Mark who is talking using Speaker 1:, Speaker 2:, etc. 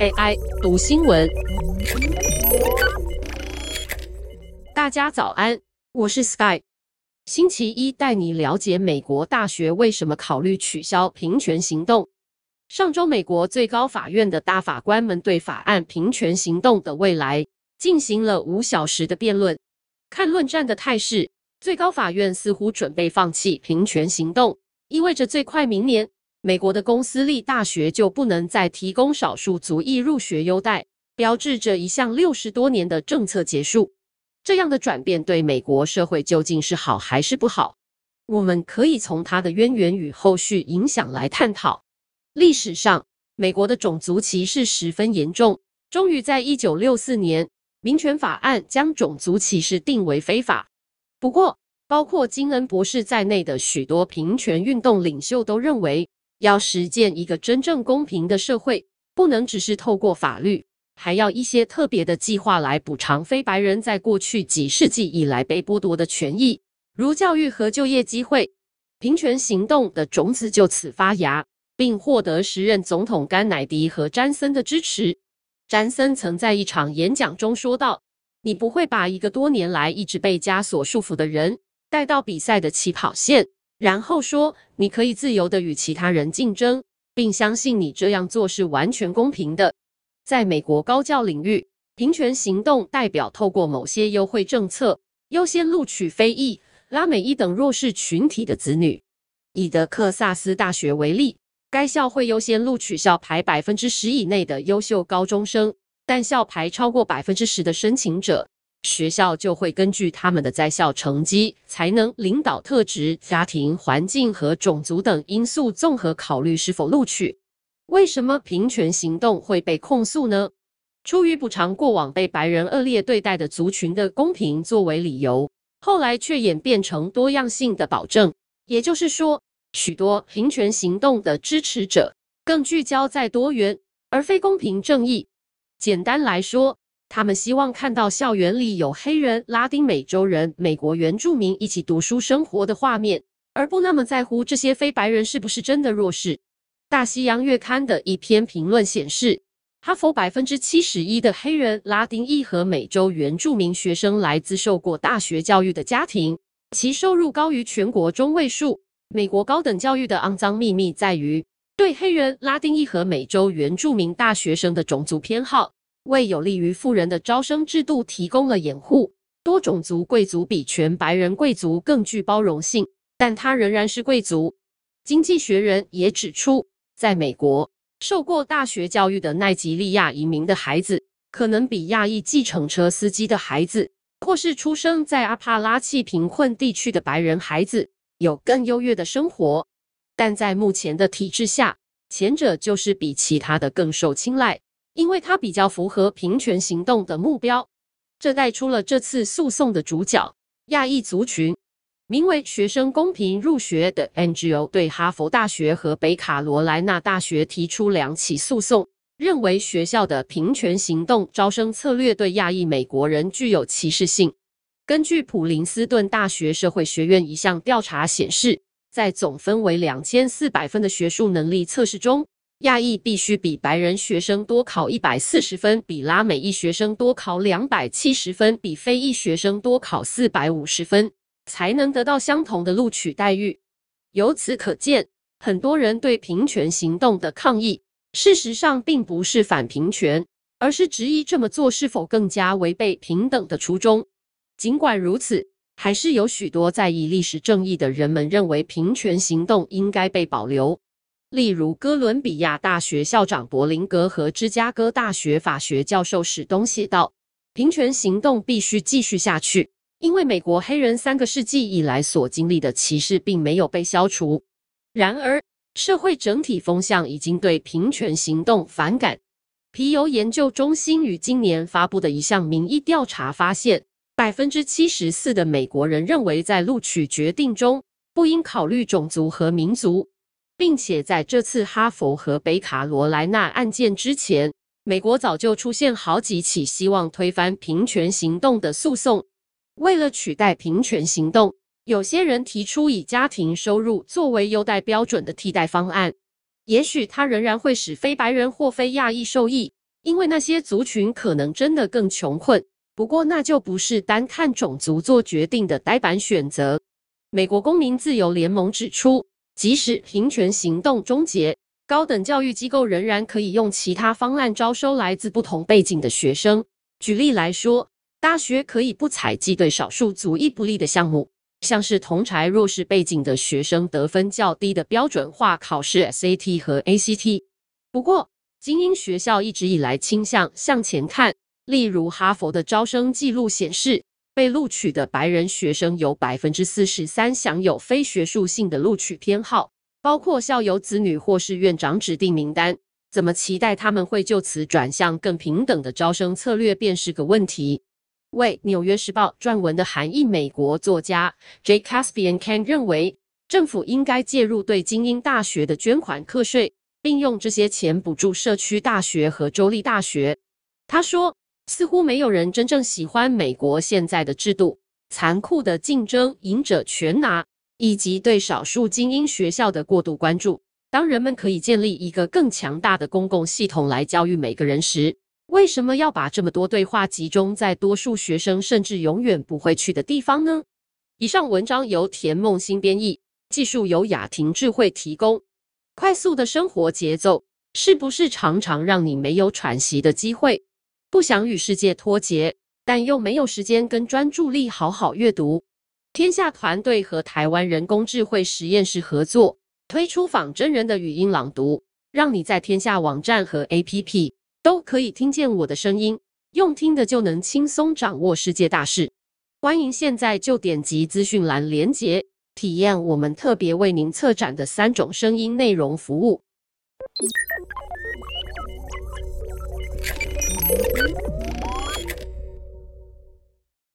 Speaker 1: AI 读新闻，大家早安，我是 Sky。星期一带你了解美国大学为什么考虑取消平权行动。上周，美国最高法院的大法官们对法案平权行动的未来进行了五小时的辩论。看论战的态势，最高法院似乎准备放弃平权行动，意味着最快明年，美国的公私立大学就不能再提供少数族裔入学优待，标志着一项六十多年的政策结束。这样的转变对美国社会究竟是好还是不好？我们可以从它的渊源与后续影响来探讨。历史上，美国的种族歧视十分严重，终于在一九六四年，民权法案将种族歧视定为非法。不过，包括金恩博士在内的许多平权运动领袖都认为，要实践一个真正公平的社会，不能只是透过法律，还要一些特别的计划来补偿非白人在过去几世纪以来被剥夺的权益，如教育和就业机会。平权行动的种子就此发芽，并获得时任总统甘乃迪和詹森的支持。詹森曾在一场演讲中说道：“你不会把一个多年来一直被枷锁束缚的人带到比赛的起跑线。”然后说，你可以自由地与其他人竞争，并相信你这样做是完全公平的。在美国高教领域，平权行动代表透过某些优惠政策，优先录取非裔、拉美裔等弱势群体的子女。以德克萨斯大学为例，该校会优先录取校排百分之十以内的优秀高中生，但校排超过百分之十的申请者，学校就会根据他们的在校成绩、才能、领导特质、家庭环境和种族等因素综合考虑是否录取。为什么平权行动会被控诉呢？出于补偿过往被白人恶劣对待的族群的公平作为理由，后来却演变成多样性的保证。也就是说，许多平权行动的支持者更聚焦在多元而非公平正义。简单来说，他们希望看到校园里有黑人、拉丁美洲人、美国原住民一起读书生活的画面，而不那么在乎这些非白人是不是真的弱势。大西洋月刊的一篇评论显示，哈佛百分之七十一的黑人、拉丁裔和美洲原住民学生来自受过大学教育的家庭，其收入高于全国中位数。美国高等教育的肮脏秘密在于对黑人、拉丁裔和美洲原住民大学生的种族偏好。为有利于富人的招生制度提供了掩护。多种族贵族比全白人贵族更具包容性，但他仍然是贵族。经济学人也指出，在美国，受过大学教育的奈及利亚移民的孩子，可能比亚裔计程车司机的孩子，或是出生在阿帕拉契贫困地区的白人孩子，有更优越的生活。但在目前的体制下，前者就是比其他的更受青睐。因为它比较符合平权行动的目标，这带出了这次诉讼的主角——亚裔族群。名为“学生公平入学”的 NGO 对哈佛大学和北卡罗来纳大学提出两起诉讼，认为学校的平权行动招生策略对亚裔美国人具有歧视性。根据普林斯顿大学社会学院一项调查显示，在总分为两千四百分的学术能力测试中，亚裔必须比白人学生多考一百四十分，比拉美裔学生多考两百七十分，比非裔学生多考四百五十分，才能得到相同的录取待遇。由此可见，很多人对平权行动的抗议，事实上并不是反平权，而是质疑这么做是否更加违背平等的初衷。尽管如此，还是有许多在意历史正义的人们认为平权行动应该被保留。例如，哥伦比亚大学校长柏林格和芝加哥大学法学教授史东写道：“平权行动必须继续下去，因为美国黑人三个世纪以来所经历的歧视并没有被消除。然而，社会整体风向已经对平权行动反感。皮尤研究中心于今年发布的一项民意调查发现，百分之七十四的美国人认为，在录取决定中不应考虑种族和民族。”并且在这次哈佛和北卡罗来纳案件之前，美国早就出现好几起希望推翻平权行动的诉讼。为了取代平权行动，有些人提出以家庭收入作为优待标准的替代方案。也许它仍然会使非白人或非亚裔受益，因为那些族群可能真的更穷困。不过，那就不是单看种族做决定的呆板选择。美国公民自由联盟指出，即使平权行动终结，高等教育机构仍然可以用其他方案招收来自不同背景的学生。举例来说，大学可以不采计对少数族裔不利的项目，像是同侪弱势背景的学生得分较低的标准化考试 SAT 和 ACT。不过，精英学校一直以来倾向向前看。例如，哈佛的招生记录显示，被录取的白人学生有百分之四十三享有非学术性的录取偏好，包括校友子女或是院长指定名单。怎么期待他们会就此转向更平等的招生策略，便是个问题。为《纽约时报》撰文的韩裔美国作家 J. Caspian kan 认为，政府应该介入对精英大学的捐款课税，并用这些钱补助社区大学和州立大学。他说。似乎没有人真正喜欢美国现在的制度，残酷的竞争、赢者全拿，以及对少数精英学校的过度关注。当人们可以建立一个更强大的公共系统来教育每个人时，为什么要把这么多对话集中在多数学生甚至永远不会去的地方呢？以上文章由田梦新编译，技术由雅婷智慧提供。快速的生活节奏是不是常常让你没有喘息的机会？不想与世界脱节，但又没有时间跟专注力好好阅读。天下团队和台湾人工智慧实验室合作，推出仿真人的语音朗读，让你在天下网站和 APP 都可以听见我的声音，用听的就能轻松掌握世界大事。欢迎现在就点击资讯栏连结，体验我们特别为您策展的三种声音内容服务。